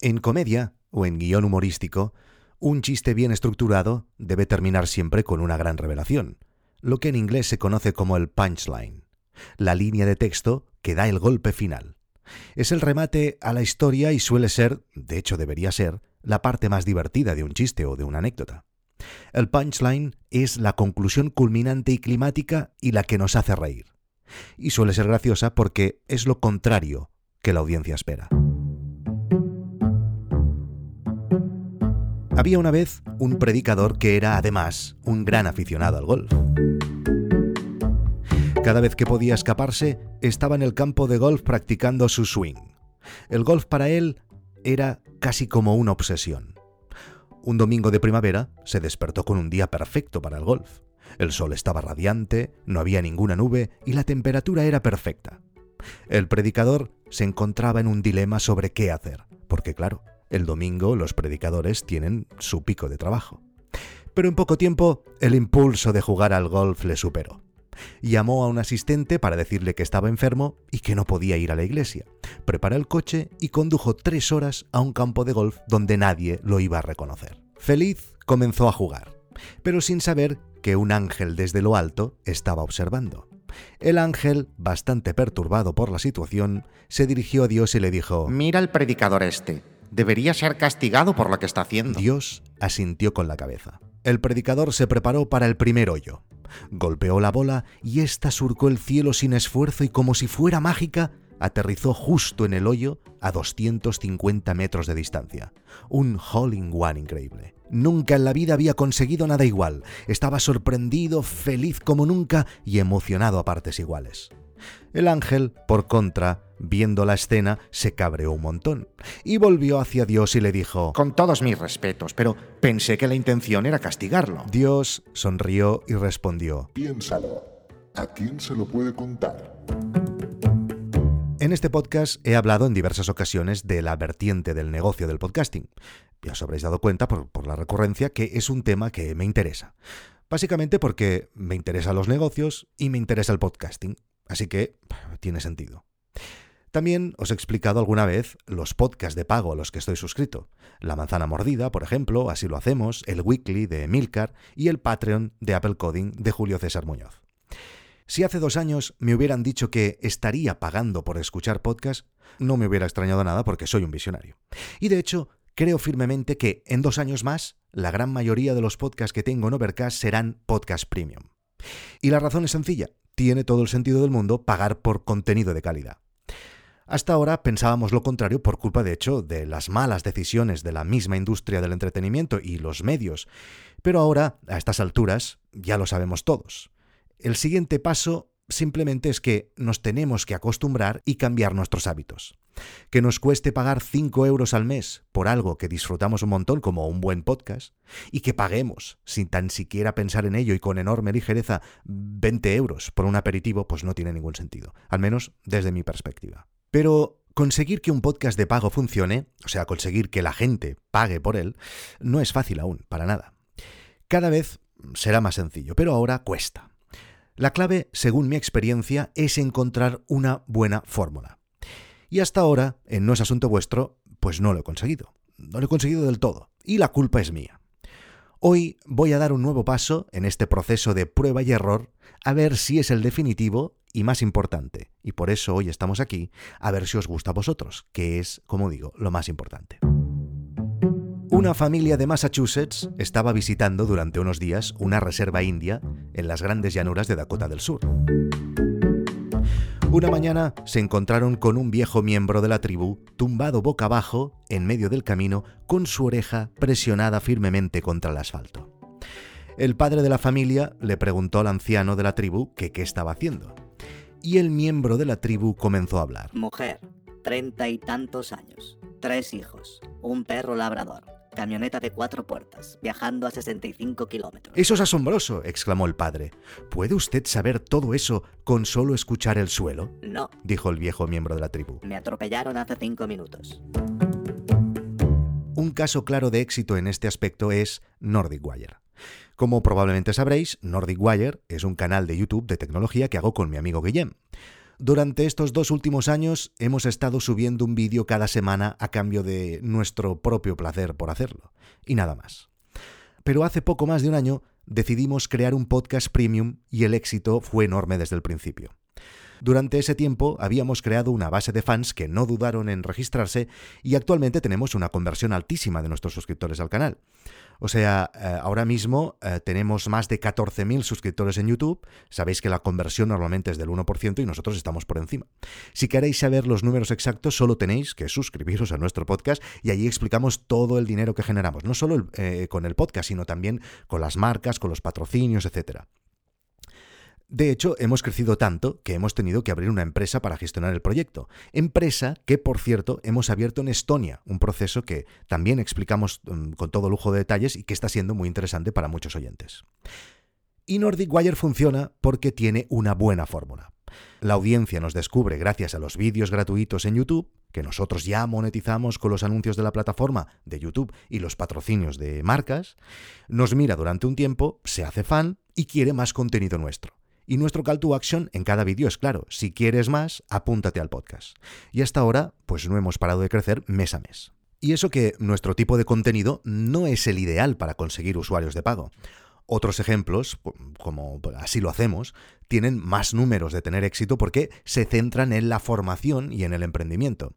En comedia o en guion humorístico, un chiste bien estructurado debe terminar siempre con una gran revelación, lo que en inglés se conoce como el punchline, la línea de texto que da el golpe final. Es el remate a la historia y suele ser, de hecho debería ser, la parte más divertida de un chiste o de una anécdota. El punchline es la conclusión culminante y climática y la que nos hace reír. Y suele ser graciosa porque es lo contrario que la audiencia espera. Había una vez un predicador que era además un gran aficionado al golf. Cada vez que podía escaparse, estaba en el campo de golf practicando su swing. El golf para él era casi como una obsesión. Un domingo de primavera se despertó con un día perfecto para el golf. El sol estaba radiante, no había ninguna nube y la temperatura era perfecta. El predicador se encontraba en un dilema sobre qué hacer, porque claro, el domingo los predicadores tienen su pico de trabajo. Pero en poco tiempo el impulso de jugar al golf le superó. Llamó a un asistente para decirle que estaba enfermo y que no podía ir a la iglesia. Preparó el coche y condujo tres horas a un campo de golf donde nadie lo iba a reconocer. Feliz comenzó a jugar, pero sin saber que un ángel desde lo alto estaba observando. El ángel, bastante perturbado por la situación, se dirigió a Dios y le dijo, Mira el predicador este. Debería ser castigado por lo que está haciendo. Dios asintió con la cabeza. El predicador se preparó para el primer hoyo. Golpeó la bola y ésta surcó el cielo sin esfuerzo y como si fuera mágica, aterrizó justo en el hoyo a 250 metros de distancia. Un hole in one increíble. Nunca en la vida había conseguido nada igual. Estaba sorprendido, feliz como nunca y emocionado a partes iguales. El ángel, por contra, viendo la escena, se cabreó un montón y volvió hacia Dios y le dijo, Con todos mis respetos, pero pensé que la intención era castigarlo. Dios sonrió y respondió, Piénsalo. ¿A quién se lo puede contar? En este podcast he hablado en diversas ocasiones de la vertiente del negocio del podcasting. Ya os habréis dado cuenta por, por la recurrencia que es un tema que me interesa. Básicamente porque me interesan los negocios y me interesa el podcasting. Así que tiene sentido. También os he explicado alguna vez los podcasts de pago a los que estoy suscrito. La manzana mordida, por ejemplo, así lo hacemos, el weekly de Milcar y el Patreon de Apple Coding de Julio César Muñoz. Si hace dos años me hubieran dicho que estaría pagando por escuchar podcast, no me hubiera extrañado nada porque soy un visionario. Y de hecho, creo firmemente que en dos años más, la gran mayoría de los podcasts que tengo en Overcast serán podcast premium. Y la razón es sencilla, tiene todo el sentido del mundo pagar por contenido de calidad. Hasta ahora pensábamos lo contrario por culpa, de hecho, de las malas decisiones de la misma industria del entretenimiento y los medios. Pero ahora, a estas alturas, ya lo sabemos todos. El siguiente paso simplemente es que nos tenemos que acostumbrar y cambiar nuestros hábitos. Que nos cueste pagar 5 euros al mes por algo que disfrutamos un montón como un buen podcast y que paguemos sin tan siquiera pensar en ello y con enorme ligereza 20 euros por un aperitivo pues no tiene ningún sentido, al menos desde mi perspectiva. Pero conseguir que un podcast de pago funcione, o sea, conseguir que la gente pague por él, no es fácil aún, para nada. Cada vez será más sencillo, pero ahora cuesta. La clave, según mi experiencia, es encontrar una buena fórmula. Y hasta ahora, en No es asunto vuestro, pues no lo he conseguido. No lo he conseguido del todo. Y la culpa es mía. Hoy voy a dar un nuevo paso en este proceso de prueba y error, a ver si es el definitivo y más importante. Y por eso hoy estamos aquí, a ver si os gusta a vosotros, que es, como digo, lo más importante. Una familia de Massachusetts estaba visitando durante unos días una reserva india en las grandes llanuras de Dakota del Sur. Una mañana se encontraron con un viejo miembro de la tribu tumbado boca abajo en medio del camino con su oreja presionada firmemente contra el asfalto. El padre de la familia le preguntó al anciano de la tribu qué estaba haciendo. Y el miembro de la tribu comenzó a hablar. Mujer, treinta y tantos años, tres hijos, un perro labrador, camioneta de cuatro puertas, viajando a 65 kilómetros. Eso es asombroso, exclamó el padre. ¿Puede usted saber todo eso con solo escuchar el suelo? No, dijo el viejo miembro de la tribu. me atropellaron hace cinco minutos. Un caso claro de éxito en este aspecto es Nordic Wire. Como probablemente sabréis, Nordic Wire es un canal de YouTube de tecnología que hago con mi amigo Guillem. Durante estos dos últimos años hemos estado subiendo un vídeo cada semana a cambio de nuestro propio placer por hacerlo, y nada más. Pero hace poco más de un año decidimos crear un podcast premium y el éxito fue enorme desde el principio. Durante ese tiempo habíamos creado una base de fans que no dudaron en registrarse y actualmente tenemos una conversión altísima de nuestros suscriptores al canal. O sea, eh, ahora mismo eh, tenemos más de 14.000 suscriptores en YouTube. Sabéis que la conversión normalmente es del 1% y nosotros estamos por encima. Si queréis saber los números exactos, solo tenéis que suscribiros a nuestro podcast y allí explicamos todo el dinero que generamos, no solo eh, con el podcast, sino también con las marcas, con los patrocinios, etcétera. De hecho, hemos crecido tanto que hemos tenido que abrir una empresa para gestionar el proyecto. Empresa que, por cierto, hemos abierto en Estonia, un proceso que también explicamos mm, con todo lujo de detalles y que está siendo muy interesante para muchos oyentes. Y Nordic Wire funciona porque tiene una buena fórmula. La audiencia nos descubre gracias a los vídeos gratuitos en YouTube, que nosotros ya monetizamos con los anuncios de la plataforma de YouTube y los patrocinios de marcas, nos mira durante un tiempo, se hace fan y quiere más contenido nuestro. Y nuestro call to action en cada vídeo es claro, si quieres más, apúntate al podcast. Y hasta ahora, pues no hemos parado de crecer mes a mes. Y eso que nuestro tipo de contenido no es el ideal para conseguir usuarios de pago. Otros ejemplos, como así lo hacemos, tienen más números de tener éxito porque se centran en la formación y en el emprendimiento.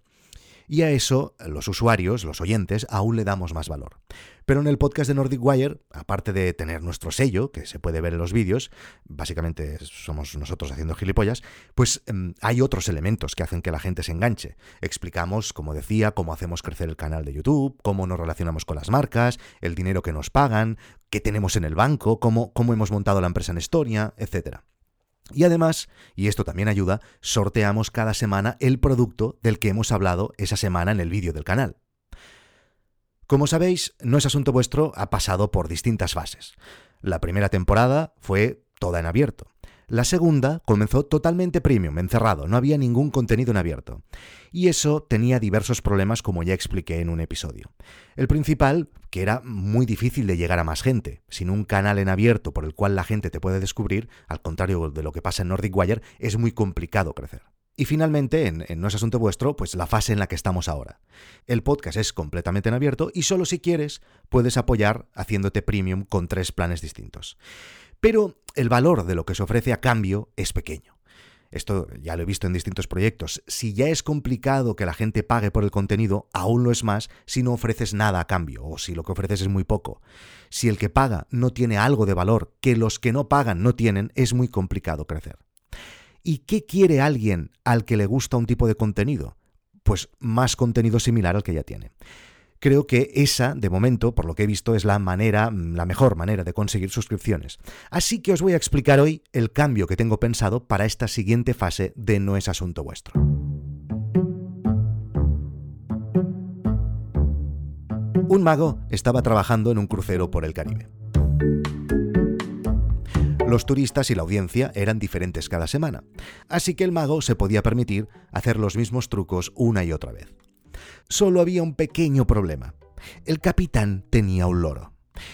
Y a eso los usuarios, los oyentes, aún le damos más valor. Pero en el podcast de Nordic Wire, aparte de tener nuestro sello, que se puede ver en los vídeos, básicamente somos nosotros haciendo gilipollas, pues em, hay otros elementos que hacen que la gente se enganche. Explicamos, como decía, cómo hacemos crecer el canal de YouTube, cómo nos relacionamos con las marcas, el dinero que nos pagan, qué tenemos en el banco, cómo, cómo hemos montado la empresa en Estonia, etcétera. Y además, y esto también ayuda, sorteamos cada semana el producto del que hemos hablado esa semana en el vídeo del canal. Como sabéis, No es Asunto Vuestro ha pasado por distintas fases. La primera temporada fue toda en abierto. La segunda comenzó totalmente premium, encerrado, no había ningún contenido en abierto. Y eso tenía diversos problemas como ya expliqué en un episodio. El principal, que era muy difícil de llegar a más gente. Sin un canal en abierto por el cual la gente te puede descubrir, al contrario de lo que pasa en Nordic Wire, es muy complicado crecer. Y finalmente, en, No es Asunto Vuestro, pues la fase en la que estamos ahora. El podcast es completamente en abierto y solo si quieres puedes apoyar haciéndote premium con tres planes distintos. Pero el valor de lo que se ofrece a cambio es pequeño. Esto ya lo he visto en distintos proyectos. Si ya es complicado que la gente pague por el contenido, aún lo es más si no ofreces nada a cambio o si lo que ofreces es muy poco. Si el que paga no tiene algo de valor que los que no pagan no tienen, es muy complicado crecer. ¿Y qué quiere alguien al que le gusta un tipo de contenido? Pues más contenido similar al que ya tiene. Creo que esa, de momento, por lo que he visto, es la manera, la mejor manera de conseguir suscripciones. Así que os voy a explicar hoy el cambio que tengo pensado para esta siguiente fase de No es asunto vuestro. Un mago estaba trabajando en un crucero por el Caribe. Los turistas y la audiencia eran diferentes cada semana, así que el mago se podía permitir hacer los mismos trucos una y otra vez. Solo había un pequeño problema. El capitán tenía un loro.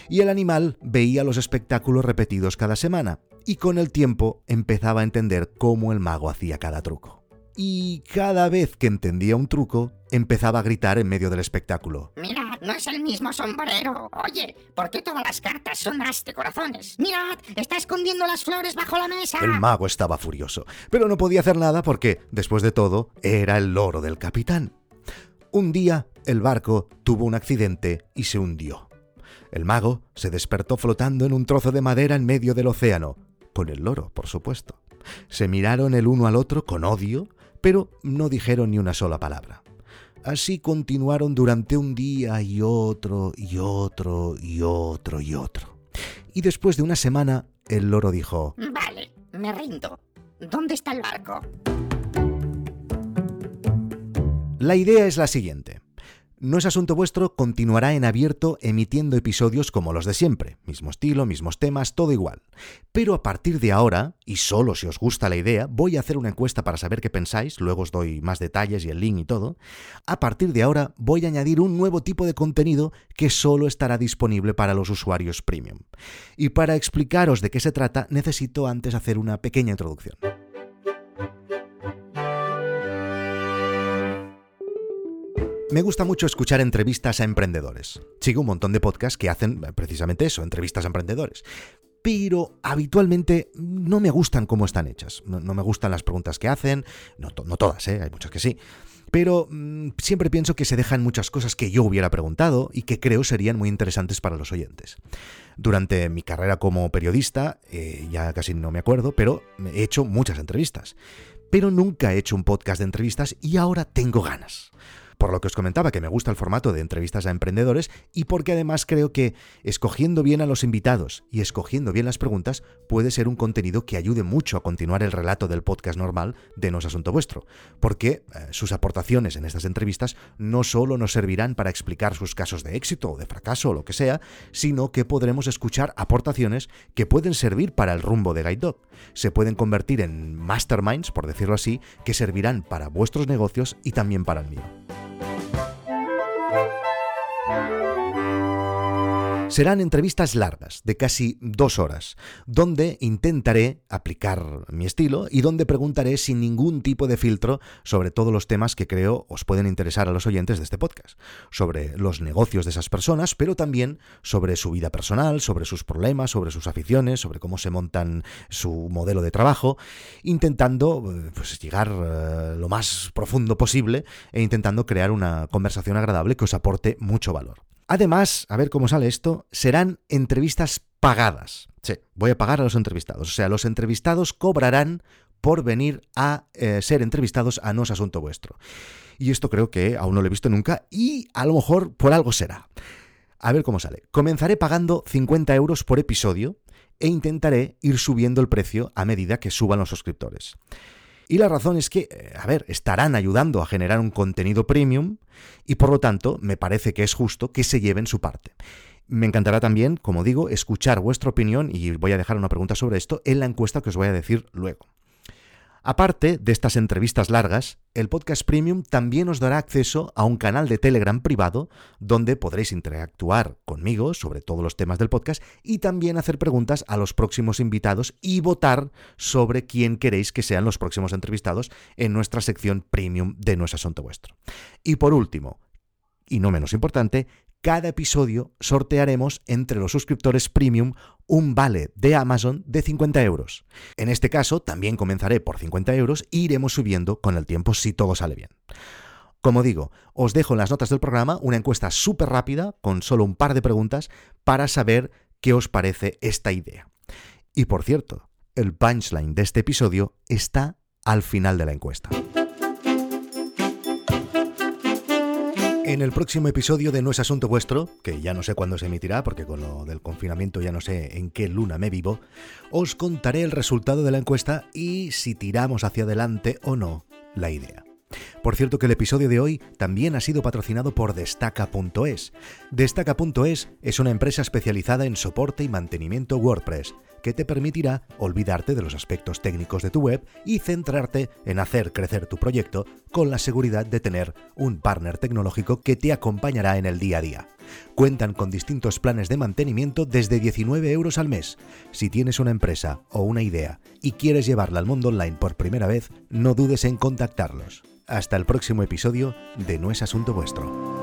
Y el animal veía los espectáculos repetidos cada semana, y con el tiempo empezaba a entender cómo el mago hacía cada truco. Y cada vez que entendía un truco, empezaba a gritar en medio del espectáculo. Mirad, no es el mismo sombrero. Oye, ¿por qué todas las cartas son as de corazones? Mirad, está escondiendo las flores bajo la mesa. El mago estaba furioso, pero no podía hacer nada porque, después de todo, era el loro del capitán. Un día el barco tuvo un accidente y se hundió. El mago se despertó flotando en un trozo de madera en medio del océano, con el loro, por supuesto. Se miraron el uno al otro con odio, pero no dijeron ni una sola palabra. Así continuaron durante un día y otro y otro y otro y otro. Y después de una semana, el loro dijo, Vale, me rindo. ¿Dónde está el barco? La idea es la siguiente. No es asunto vuestro, continuará en abierto emitiendo episodios como los de siempre, mismo estilo, mismos temas, todo igual. Pero a partir de ahora, y solo si os gusta la idea, voy a hacer una encuesta para saber qué pensáis, luego os doy más detalles y el link y todo. A partir de ahora voy a añadir un nuevo tipo de contenido que solo estará disponible para los usuarios premium. Y para explicaros de qué se trata, necesito antes hacer una pequeña introducción. Me gusta mucho escuchar entrevistas a emprendedores. Sigo un montón de podcasts que hacen eh, precisamente eso, entrevistas a emprendedores. Pero habitualmente no me gustan cómo están hechas. No, me gustan las preguntas que hacen. No todas, ¿eh? hay muchas que sí. Pero mm, siempre pienso que se dejan muchas cosas que yo hubiera preguntado y que creo serían muy interesantes para los oyentes. Durante mi carrera como periodista, eh, ya casi no me acuerdo, pero he hecho muchas entrevistas. Pero nunca he hecho un podcast de entrevistas y ahora tengo ganas. Por lo que os comentaba que me gusta el formato de entrevistas a emprendedores y porque además creo que escogiendo bien a los invitados y escogiendo bien las preguntas puede ser un contenido que ayude mucho a continuar el relato del podcast normal de No es Asunto Vuestro, porque eh, sus aportaciones en estas entrevistas no solo nos servirán para explicar sus casos de éxito o de fracaso o lo que sea, sino que podremos escuchar aportaciones que pueden servir para el rumbo de Guide Dog. Se pueden convertir en masterminds, por decirlo así, que servirán para vuestros negocios y también para el mío. Serán entrevistas largas, de casi dos horas, donde intentaré aplicar mi estilo y donde preguntaré sin ningún tipo de filtro sobre todos los temas que creo os pueden interesar a los oyentes de este podcast, sobre los negocios de esas personas, pero también sobre su vida personal, sobre sus problemas, sobre sus aficiones, sobre cómo se montan su modelo de trabajo, intentando eh, pues, llegar eh, lo más profundo posible e intentando crear una conversación agradable que os aporte mucho valor. Además, a ver cómo sale esto, serán entrevistas pagadas. Sí, voy a pagar a los entrevistados. O sea, los entrevistados cobrarán por venir a eh, ser entrevistados a No es Asunto Vuestro. Y esto creo que aún no lo he visto nunca y a lo mejor por algo será. A ver cómo sale. Comenzaré pagando 50 euros por episodio e intentaré ir subiendo el precio a medida que suban los suscriptores. Y la razón es que, eh, a ver, estarán ayudando a generar un contenido premium y por lo tanto me parece que es justo que se lleven su parte. Me encantará también, como digo, escuchar vuestra opinión y voy a dejar una pregunta sobre esto en la encuesta que os voy a decir luego. Aparte de estas entrevistas largas, el podcast premium también os dará acceso a un canal de Telegram privado donde podréis interactuar conmigo sobre todos los temas del podcast y también hacer preguntas a los próximos invitados y votar sobre quién queréis que sean los próximos entrevistados en nuestra sección premium de No es Asunto Vuestro. Y por último, y no menos importante, cada episodio sortearemos entre los suscriptores premium un vale de Amazon de 50 euros. En este caso, también comenzaré por 50 euros e iremos subiendo con el tiempo si todo sale bien. Como digo, os dejo en las notas del programa una encuesta súper rápida con solo un par de preguntas para saber qué os parece esta idea. Y por cierto, el punchline de este episodio está al final de la encuesta. En el próximo episodio de No es Asunto Vuestro, que ya no sé cuándo se emitirá, porque con lo del confinamiento ya no sé en qué luna me vivo, os contaré el resultado de la encuesta y si tiramos hacia adelante o no la idea. Por cierto que el episodio de hoy también ha sido patrocinado por Destaca.es. Destaca.es es una empresa especializada en soporte y mantenimiento WordPress que te permitirá olvidarte de los aspectos técnicos de tu web y centrarte en hacer crecer tu proyecto con la seguridad de tener un partner tecnológico que te acompañará en el día a día. Cuentan con distintos planes de mantenimiento desde 19 euros al mes. Si tienes una empresa o una idea y quieres llevarla al mundo online por primera vez, no dudes en contactarlos. Hasta el próximo episodio de No es Asunto Vuestro.